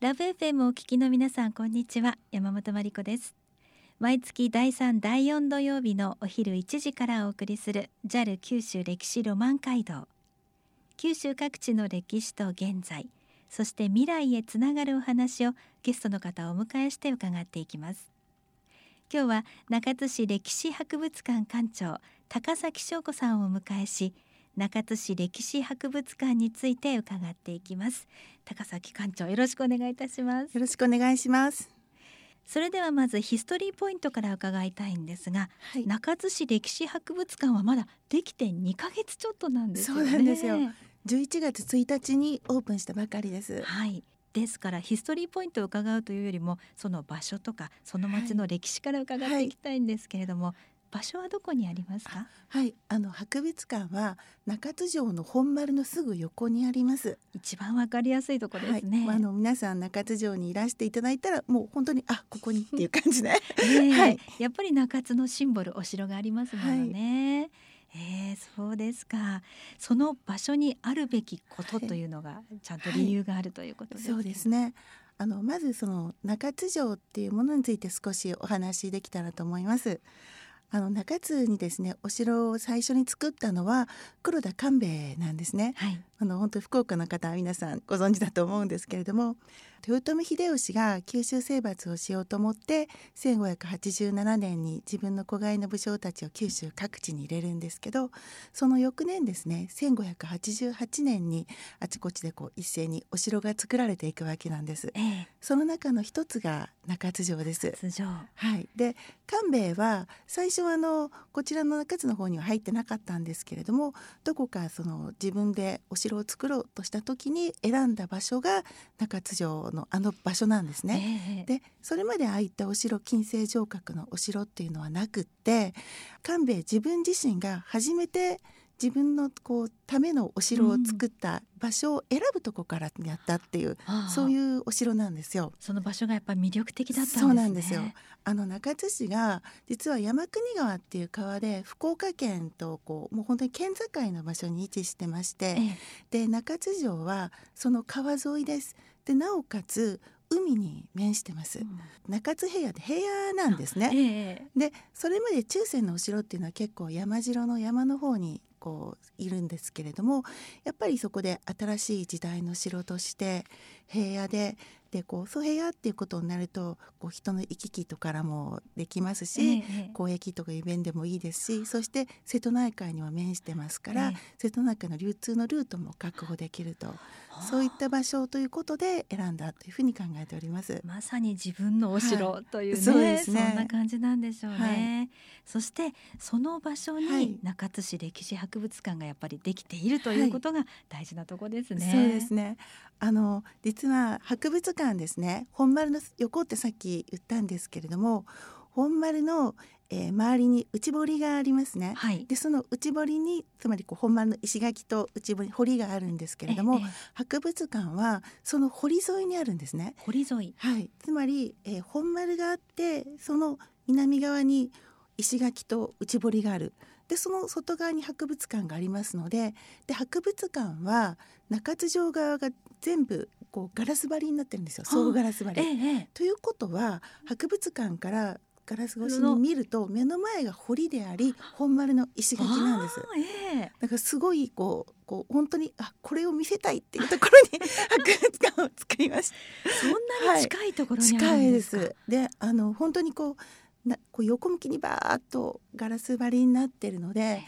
ラブ FM をお聞きの皆さんこんにちは。山本真理子です。毎月第3第4土曜日のお昼1時からお送りする JAL 九州歴史ロマン街道。九州各地の歴史と現在そして未来へつながるお話をゲストの方をお迎えして伺っていきます。今日は中津市歴史博物館館長高崎翔子さんをお迎えし中津市歴史博物館について伺っていきます。高崎館長よろしくお願いいたします。よろしくお願いします。それではまずヒストリーポイントから伺いたいんですが、はい、中津市歴史博物館はまだできて2ヶ月ちょっとなんですよね。そうなんですよ。11月1日にオープンしたばかりです。はい。ですからヒストリーポイントを伺うというよりもその場所とかその町の歴史から伺っていきたいんですけれども、はいはい場所はどこにありますか？はいあの博物館は中津城の本丸のすぐ横にあります。一番わかりやすいところですね、はい、あの皆さん中津城にいらしていただいたらもう本当にあここにっていう感じで、はい、やっぱり中津のシンボルお城がありますものね、はい。えー、そうですか。その場所にあるべきことというのがちゃんと理由があるということです、ね。はい、そうですね。あのまずその中津城っていうものについて少しお話できたらと思います。あの中津にですねお城を最初に作ったのは黒田官兵衛なんですね、はい、あの本当福岡の方は皆さんご存知だと思うんですけれども豊臣秀吉が九州征伐をしようと思って1587年に自分の子飼いの武将たちを九州各地に入れるんですけどその翌年ですね1588年にあちこちでこう一斉にお城が作られていくわけなんです。ええ、その中の一つが中津城です。はい、で官兵衛は最初はあのこちらの中津の方には入ってなかったんですけれどもどこかその自分でお城を作ろうとした時に選んだ場所が中津城のあの場所なんですね。えー、でそれまでああいったお城金星城郭のお城っていうのはなくって官兵衛自分自身が初めて自分のこうためのお城を作った場所を選ぶとこからやったっていう、うん、そういうお城なんですよ。その場所がやっぱり魅力的だったんですね。そうなんですよ。あの中津市が実は山国川っていう川で福岡県とこうもう本当に県境の場所に位置してまして、ええ、で中津城はその川沿いです。でなおかつ海に面してます、うん、中津平野で平野なんですね、えでそれまで中世のお城っていうのは結構山城の山の方にこういるんですけれどもやっぱりそこで新しい時代の城として平野ででこうソヘアっていうことになるとこう人の行き来とからもできますし、ええ、交易とかいう面でもいいですしそして瀬戸内海には面してますから、え、瀬戸内海の流通のルートも確保できるとそういった場所ということで選んだというふうに考えております。まさに自分のお城というね、はい、そうですね。そんな感じなんでしょうね、はい、そしてその場所に中津市歴史博物館がやっぱりできているということが大事なとこですね、はい、そうですね。あの実は博物館ですね。本丸の横ってさっき言ったんですけれども本丸の、えー、周りに内堀がありますね、はい、でその内堀につまりこう本丸の石垣と内堀堀があるんですけれども、ええ、博物館はその堀沿いにあるんですね。堀沿い。はい。つまり、えー、本丸があってその南側に石垣と内堀がある。でその外側に博物館がありますのでで博物館は中津城側が全部こうガラス張りになってるんですよ。総ガラス張り。ええ、ということは博物館からガラス越しに見ると目の前が堀であり本丸の石垣なんです。えだからすごいこうこう本当にあこれを見せたいっていうところに 博物館を作りました。そんなに近いところにあるんですか？はい、近いです。であの本当にこうなこう横向きにバーッとガラス張りになってるので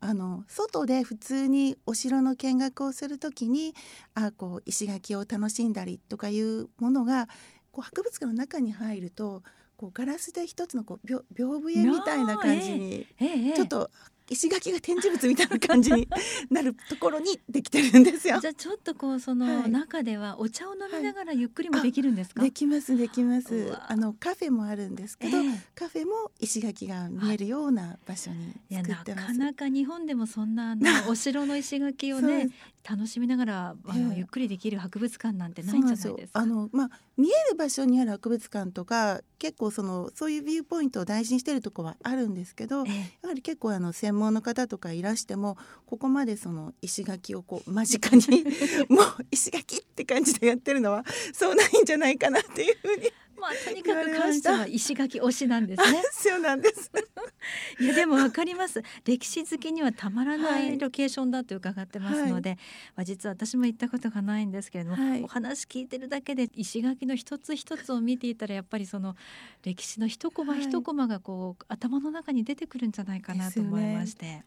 あの外で普通にお城の見学をする時にあこう石垣を楽しんだりとかいうものがこう博物館の中に入るとこうガラスで一つのこう屏風絵みたいな感じに、ちょっと石垣が展示物みたいな感じになるところにできてるんですよ。じゃあちょっとこうその中ではお茶を飲みながらゆっくりもできるんですか？はい、できますできます。あのカフェもあるんですけど、えー、カフェも石垣が見えるような場所に作ってます。なかなか日本でもそんなあの お城の石垣をね楽しみながらあの、ええゆっくりできる博物館なんてないんじゃないですか。あのまあ見える場所にある博物館とか結構そのそういうビューポイントを大事にしてるところはあるんですけど、ええやはり結構あの専門の方とかいらしてもここまでその石垣をこう間近に もう石垣って感じでやってるのはそうないんじゃないかなっていうふうに まあとに言かく感謝は石垣推しなんですね。そうなんです。いやでもわかります。歴史好きにはたまらなはいいロケーションだと伺ってますので、まあ実は私も行ったことがないんですけれども、はいお話聞いてるだけで石垣の一つ一つを見ていたらやっぱりその歴史の一コマはい一コマがこう頭の中に出てくるんじゃないかなと思いまして。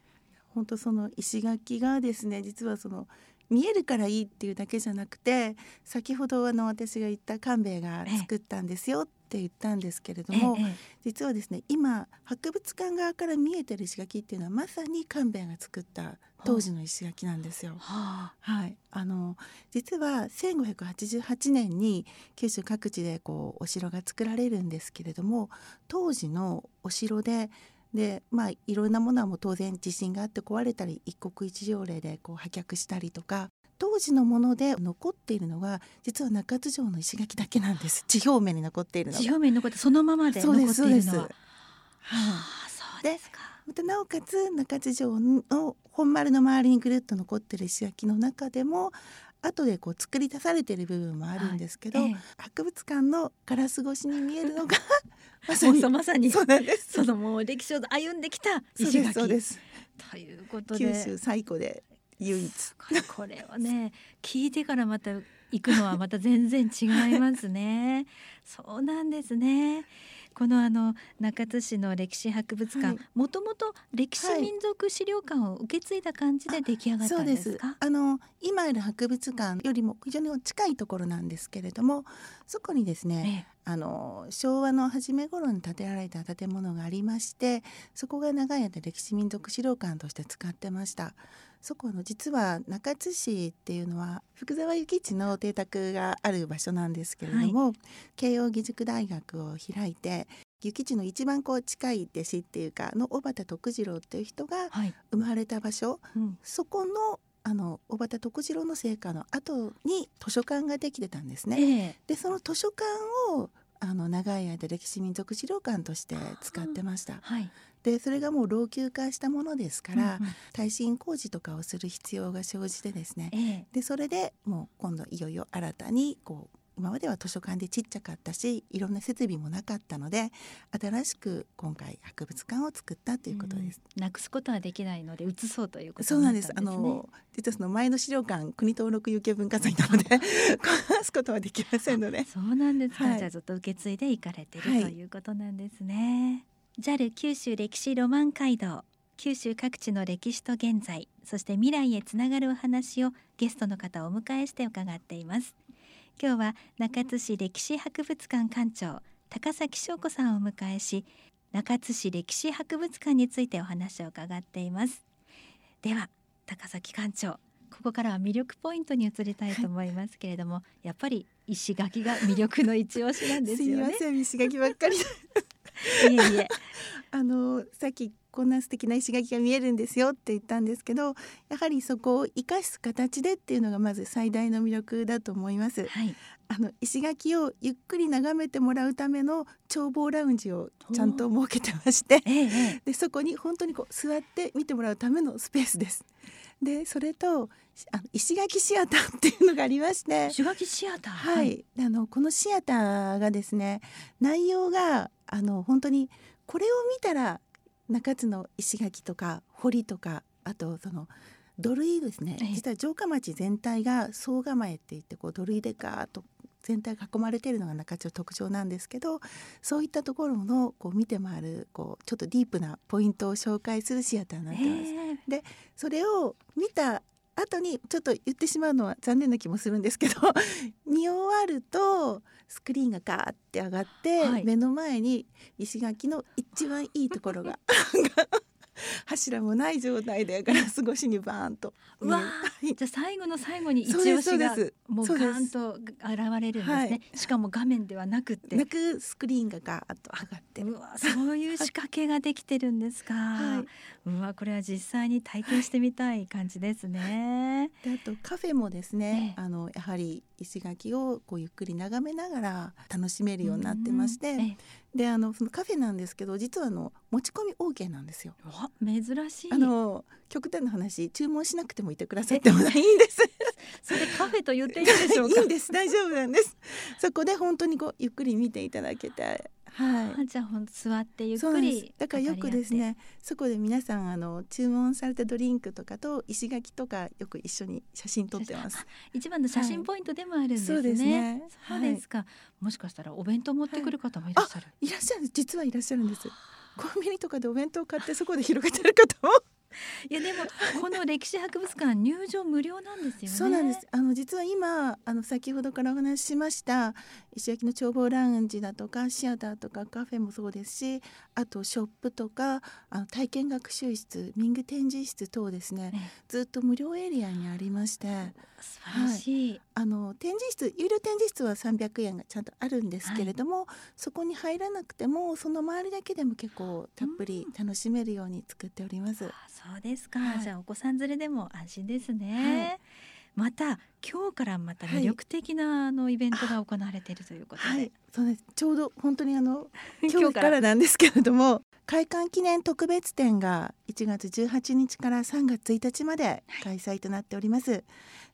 本当その石垣がですね実はその見えるからいいっていうだけじゃなくて先ほどあの私が言った官兵衛が作ったんですよって言ったんですけれども、えええ実はですね今博物館側から見えてる石垣っていうのはまさに官兵衛が作った当時の石垣なんですよ。え。はあ、はい、あの実は1588年に九州各地でこうお城が作られるんですけれども当時のお城ででまあいろんなものはもう当然地震があって壊れたり一国一条例でこう破却したりとか当時のもので残っているのが実は中津城の石垣だけなんです地表面に残っているのが地表面に残ってそのままで残っているのは。そうですか。またなおかつ中津城の本丸の周りにぐるっと残ってる石垣の中でも後でこう作り出されてる部分もあるんですけど、ええ博物館のガラス越しに見えるのが まさにまさにそうなんです。そのもう歴史を歩んできたそうです石垣そうです。ということ九で州最古で唯一。これこれはね 聞いてからまた行くのはまた全然違いますね。そうなんですね。このあの中津市の歴史博物はい。館もともと歴史民族資料館を受け継いだ感じで出来上がったんでですすか？あの今ある博物館よりも非常に近いところなんですけれどもそこにですねええ。あの昭和の初め頃に建てられた建物がありましてそこが長い間歴史民族資料館として使ってましたそこの実は中津市っていうのは福沢諭吉の邸宅がある場所なんですけれども、慶應義塾大学を開いて諭吉の一番こう近い弟子っていうかの小畑徳次郎っていう人がはい。生まれた場所うん。そこのあの小畑徳次郎の生家の後に図書館ができてたんですね。ええでその図書館をあの長い間歴史民族資料館として使ってました。はい。でそれがもう老朽化したものですから、うんうん耐震工事とかをする必要が生じてですねええでそれでもう今度いよいよ新たにこう今までは図書館でちっちゃかったしいろんな設備もなかったので新しく今回博物館を作ったということです。うんなくすことはできないので移そうということそうなんです。あ。の実はその前の資料館国登録有形文化財なので 壊すことはできませんので。そうなんですか、はいじゃあずっと受け継いでいかれてる、はいということなんですね JAL 九州歴史ロマン街道九州各地の歴史と現在そして未来へつながるお話をゲストの方をお迎えして伺っています今日は中津市歴史博物館館長高崎翔子さんをお迎えし中津市歴史博物館についてお話を伺っていますでは高崎館長ここからは魅力ポイントに移りたいと思いますけれども、やっぱり石垣が魅力の一押しなんですすみよね。ません石垣ばっかり。いえいえ、あのさっきこんな素敵な石垣が見えるんですよって言ったんですけどやはりそこを生かす形でっていうのがまず最大の魅力だと思います。はい、あの石垣をゆっくり眺めてもらうための眺望ラウンジをちゃんと設けてましてえええでそこに本当にこう座って見てもらうためのスペースです。でそれとあの石垣シアターっていうのがありましてえ、石垣シアター、はい、あのこのシアターがですね内容があの本当にこれを見たら中津の石垣とか堀とかあとその土塁ですね。ええ。実は城下町全体が総構えって言ってこう土塁でガーッと全体が囲まれているのが中津の特徴なんですけどそういったところのこう見て回るこうちょっとディープなポイントを紹介するシアターになってます。ええ。それを見た後にちょっと言ってしまうのは残念な気もするんですけど 見終わるとスクリーンがガーって上がって、はい。目の前に石垣の一番いいところが 柱もない状態でガラス越しにバーンと。うわはい。じゃあ最後の最後に一押しがそうですもうガーンと現れるんですね、はい。しかも画面ではなくって。なくスクリーンがガーッと上がって。うわそういう仕掛けができてるんですか、はうわこれは実際に体験してみたい感じですね、であとカフェもですね、ええ。あのやはり石垣をこうゆっくり眺めながら楽しめるようになってまして、であのそのカフェなんですけど実はあの持ち込み OK なんですよ。珍しいあの極端な話注文しなくてもいてくださってもないんです。それカフェと言っていいんでしょうか？いいんです大丈夫なんです。そこで本当にこうゆっくり見ていただけて、はい。あじゃあほんと座ってゆっくりだからよくですねそこで皆さんあの注文されたドリンクとかと石垣とかよく一緒に写真撮ってます。一番の写真ポイントでもあるんですね、そうですね。そうですか、もしかしたらお弁当持ってくる方もいらっしゃる、いらっしゃる実はいらっしゃるんです。コンビニとかでお弁当買ってそこで広げてる方もいやでもこの歴史博物館入場無料なんですよね。そうなんです。あの実は今あの先ほどからお話ししました石垣の眺望ラウンジだとかシアターとかカフェもそうですし、あとショップとかあの体験学習室、民具展示室等ですね。ねずっと無料エリアにありまして、素晴らしい、あの展示室有料展示室は300円がちゃんとあるんですけれども、そこに入らなくてもその周りだけでも結構たっぷり楽しめるように作っております。あそうですか、はい。じゃあお子さん連れでも安心ですね、また今日からまた魅力的なあのイベントが行われているということで、はい、そうです。ちょうど本当にあの 今今日からなんですけれども開館記念特別展が1月18日から3月1日まで開催となっております。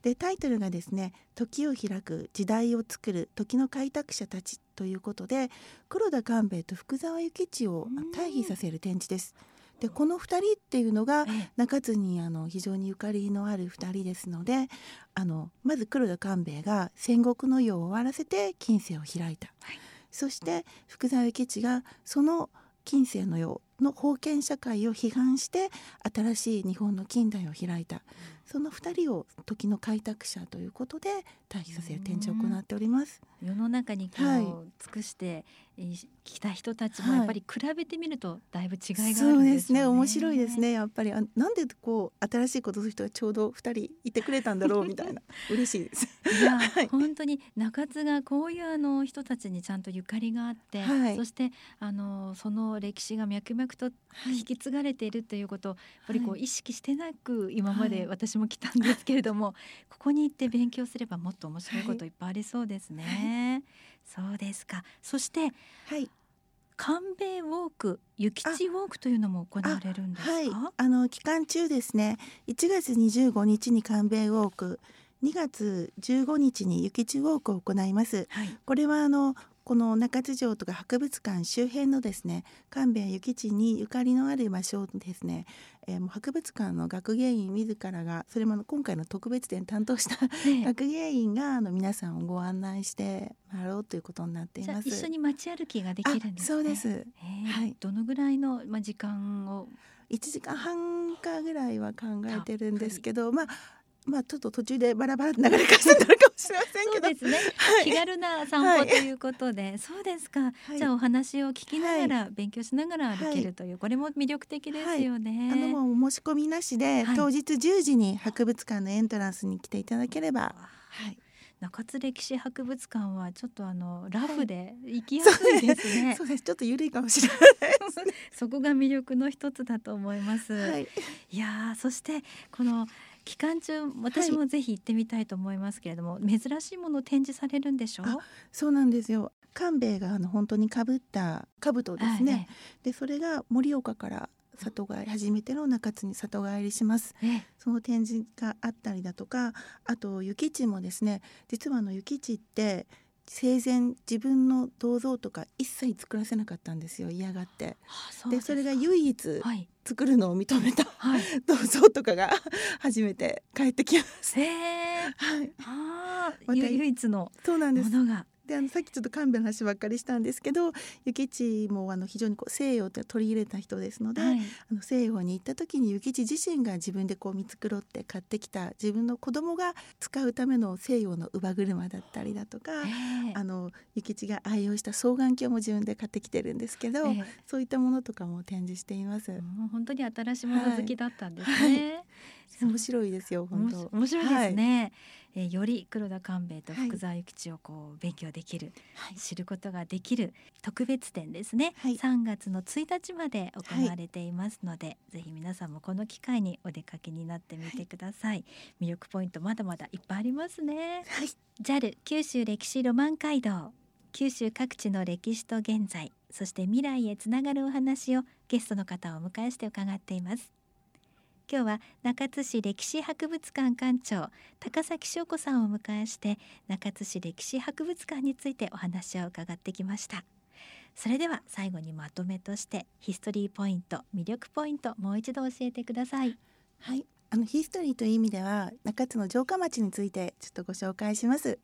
でタイトルがですね「時を開く時代を作る時の開拓者たち」ということで黒田官兵衛と福沢諭吉をうん。対比させる展示です。でこの2人っていうのがええ。中津にあの非常にゆかりのある2人ですのであのまず黒田官兵衛が戦国の世を終わらせて近世を開いた、はい。そして福沢諭吉がその近世の世の封建社会を批判して新しい日本の近代を開いた、その2人を時の開拓者ということで対比させる展示を行っております。世の中にこう、はい尽くしてえーきた人たちもはいやっぱり比べてみるとだいぶ違いがあるんでしょそう。ですね面白いです。ねやっぱりあなんでこう新しいことする人がちょうど2人いてくれたんだろうみたいな 嬉しいです。いや、はい本当に中津がこういうあの人たちにちゃんとゆかりがあって、はいそしてあのその歴史が脈々と引き継がれているということをやっぱりこうはい意識してなく今まではい私も来たんですけれども、ここに行って勉強すればもっと面白いこといっぱいありそうですね。そうですか。そしてはい官兵衛ウォーク、諭吉ウォークというのも行われるんですか？はい、あの期間中ですね1月25日に官兵衛ウォーク2月15日に諭吉ウォークを行いますはい。これはあのこの中津城とか博物館周辺のですね官兵衛諭吉にゆかりのある場所をですね、えーもう博物館の学芸員自らがそれも今回の特別展担当したね 学芸員があの皆さんをご案内して回ろうということになっています。一緒に街歩きができるんですね。あそうです。へえ。はい。どのぐらいのまあ時間を？1時間半かぐらいは考えてるんですけどまあまあちょっと途中でバラバラって流れかせになるかもしれませんけど。そうですね、はい。気軽な散はい。歩ということで、そうですか、はい。じゃあお話を聞きながら、勉強しながら歩けるという、これも魅力的ですよね。あのもう申し込みなしで、はい。当日10時に博物館のエントランスに来ていただければ、はい、中津歴史博物館はちょっとあのラフで行きやすいですね。そうです。ちょっと緩いかもしれない そこが魅力の一つだと思います。はい、いやーそしてこの期間中私もぜひ行ってみたいと思いますけれども、珍しいものを展示されるんでしょう？あそうなんですよ。官兵衛があの本当に被った兜ですね。でそれが盛岡から里帰り初めての中津に里帰りします。ええ。えその展示があったりだとかあと諭吉もですね実はあの諭吉って生前自分の銅像とか一切作らせなかったんですよ嫌がって。あそうですそれがか唯一はい作るのを認めたはい。銅像とかが 初めて帰ってきます。へえはい、ああ、ま唯一のそうなんです。ものがであのさっきちょっと神戸の話ばっかりしたんですけど諭吉もあの非常にこう西洋って取り入れた人ですので、はい、あの西洋に行った時に諭吉自身が自分でこう見繕って買ってきた自分の子供が使うための西洋の乳母車だったりだとか、あの諭吉が愛用した双眼鏡も自分で買ってきてるんですけど、そういったものとかも展示しています。本当に新しいもの好きだったんですね。はい。はい。面白いですよ本当。面白いですね、はい、えー、より黒田官兵衛と福沢諭吉をこう勉強できる、はい、知ることができる特別展ですね、はい、3月の1日まで行われていますので、はい、ぜひ皆さんもこの機会にお出かけになってみてください、魅力ポイントまだまだいっぱいありますね、はい、JAL 九州歴史ロマン街道九州各地の歴史と現在そして未来へつながるお話をゲストの方をお迎えして伺っています今日は中津市歴史博物館館長高崎翔子さんをお迎えして中津市歴史博物館についてお話を伺ってきました。それでは最後にまとめとしてヒストリーポイント魅力ポイントもう一度教えてください。はい。あのヒストリーという意味では中津の城下町についてちょっとご紹介します。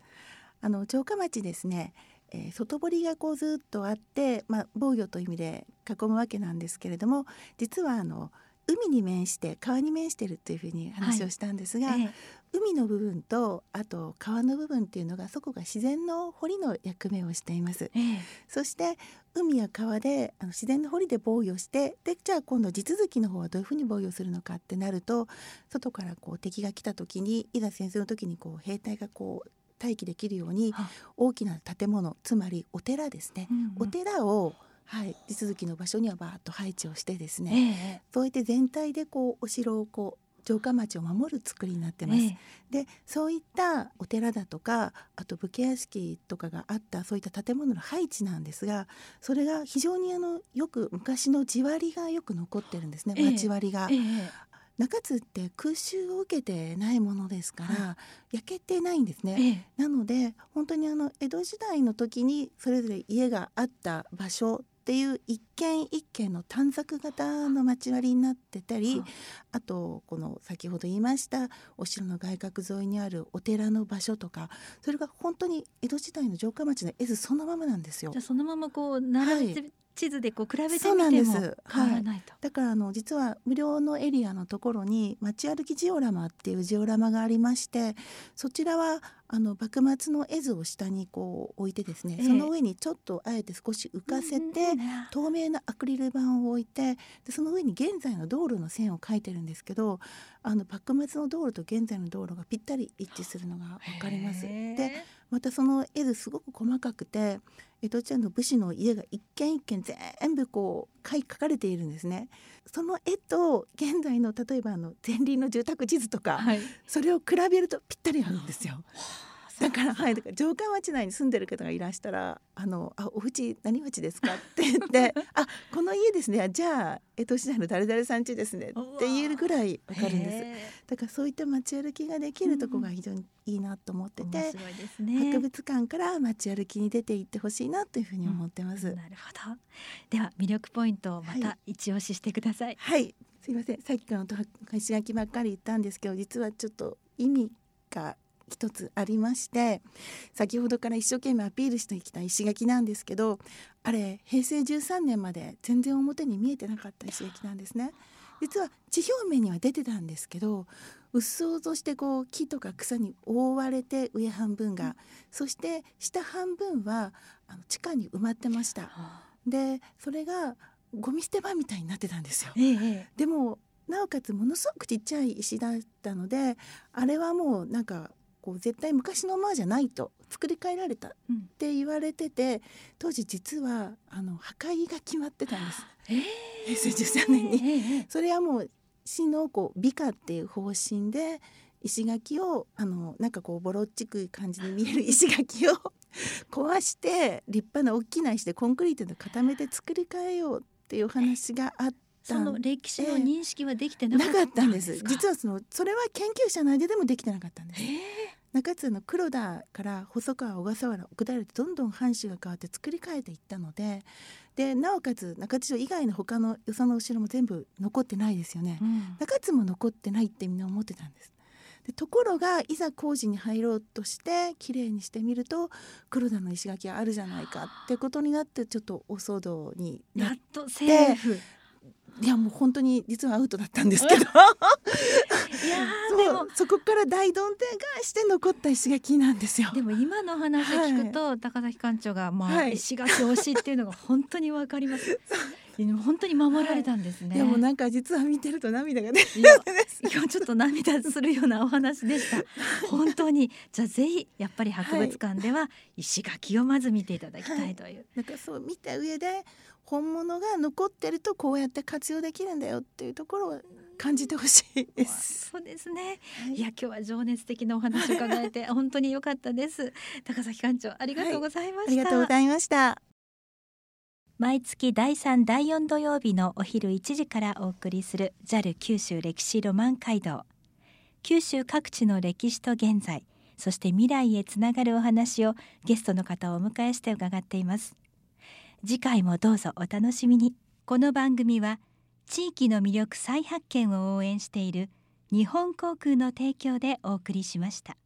あの城下町ですねえー、外堀がこうずっとあって、まあ、防御という意味で囲むわけなんですけれども実はあの海に面して川に面してるっていうふうに話をしたんですが、はいええ、海の部分とあと川の部分っていうのがそこが自然の堀の役目をしています。え、そして海や川であの自然の堀で防御してでじゃあ今度地続きの方はどういうふうに防御するのかってなると外からこう敵が来た時にいざ戦争の時にこう兵隊がこう待機できるように大きな建物つまりお寺ですね、うんうん、お寺をはい、地続きの場所にはバーッと配置をしてですね、えそうやって全体でこうお城をこう城下町を守る作りになってます。えでそういったお寺だとかあと武家屋敷とかがあったそういった建物の配置なんですがそれが非常にあのよく昔の地割りがよく残ってるんですね、町割りが。え。中津って空襲を受けてないものですから、はい、焼けてないんですね、ええ、なので本当にあの江戸時代の時にそれぞれ家があった場所っていう一軒一軒の短冊型の町割りになってたり、あとこの先ほど言いましたお城の外郭沿いにあるお寺の場所とかそれが本当に江戸時代の城下町の絵図そのままなんですよ。じゃそのままこう並べて地図でこう比べてみても変わらないと、はい、だからあの実は無料のエリアのところに街歩きジオラマっていうジオラマがありましてそちらはあの幕末の絵図を下にこう置いてですね、えー、その上にちょっとあえて少し浮かせて、透明なアクリル板を置いてでその上に現在の道路の線を描いてるんですけどあの幕末の道路と現在の道路がぴったり一致するのが分かります。でまたその絵図すごく細かくて江戸時代の武士の家が一軒一軒全部こう書かれているんですね。その絵と現在の例えばあの前輪の住宅地図とか、はい、それを比べるとぴったり合うんですよ。だからはいだから城下町内に住んでる方がいらしたら「あのあお家何町ですか?」って言って「あこの家ですね。じゃあ江戸時代の誰々さん家ですね」って言えるぐらいわかるんです。だからそういった街歩きができるとこが非常にいいなと思ってて、うんね、博物館から街歩きに出ていってほしいなというふうに思ってます、うん、なるほど。では魅力ポイントをまた一押ししてください。はい、はい、すいません。さっきから石垣ばっかり言ったんですけど実はちょっと意味が一つありまして先ほどから一生懸命アピールしてきた石垣なんですけどあれ平成13年まで全然表に見えてなかった石垣なんですね。実は地表面には出てたんですけどうっそうとしてこう木とか草に覆われて上半分が、そして下半分はあの地下に埋まってました。でそれがゴミ捨て場みたいになってたんですよ。ええ、でもなおかつものすごくちっちゃい石だったのであれはもうなんかこう絶対昔のままじゃないと作り変えられたって言われてて、うん、当時実はあの破壊が決まってたんです。えー、平成13年に、えー、それはもう市のこう美化っていう方針で石垣をあのなんかこうボロっちく感じに見える 石垣を 壊して立派な大きな石でコンクリートで固めて作り変えようっていう話があって。その歴史の認識はできてなかったんです実はそのそれは研究者内ででもできてなかったんです、中津の黒田から細川小笠原奥平でどんどん藩主が変わって作り変えていったのででなおかつ中津城以外の他のよそのお城も全部残ってないですよね、うん、中津も残ってないってみんな思ってたんです。でところがいざ工事に入ろうとしてきれいにしてみると黒田の石垣があるじゃないかってことになってちょっとお騒動になっやっとセーフ。いやもう本当に実はアウトだったんですけど いやーでもそこから大どんでん返して残った石垣なんですよ。でも今の話聞くと、高崎館長がまあ、はい石垣推しっていうのが本当にわかります。本当に守られたんですね。でもなんか実は見てると涙がね。いや、今日ちょっと涙するようなお話でした。本当に、じゃあぜひやっぱり博物館では石垣をまず見ていただきたいという。なんかそう見た上で本物が残ってるとこうやって活用できるんだよっていうところを感じてほしいです。そうですね。はいいや今日は情熱的なお話を伺えて本当に良かったです。高崎館長ありがとうございました。ありがとうございました。毎月第3第4土曜日のお昼1時からお送りする JAL 九州歴史ロマン街道。九州各地の歴史と現在そして未来へつながるお話をゲストの方をお迎えして伺っています。次回もどうぞお楽しみに。この番組は地域の魅力再発見を応援している日本航空の提供でお送りしました。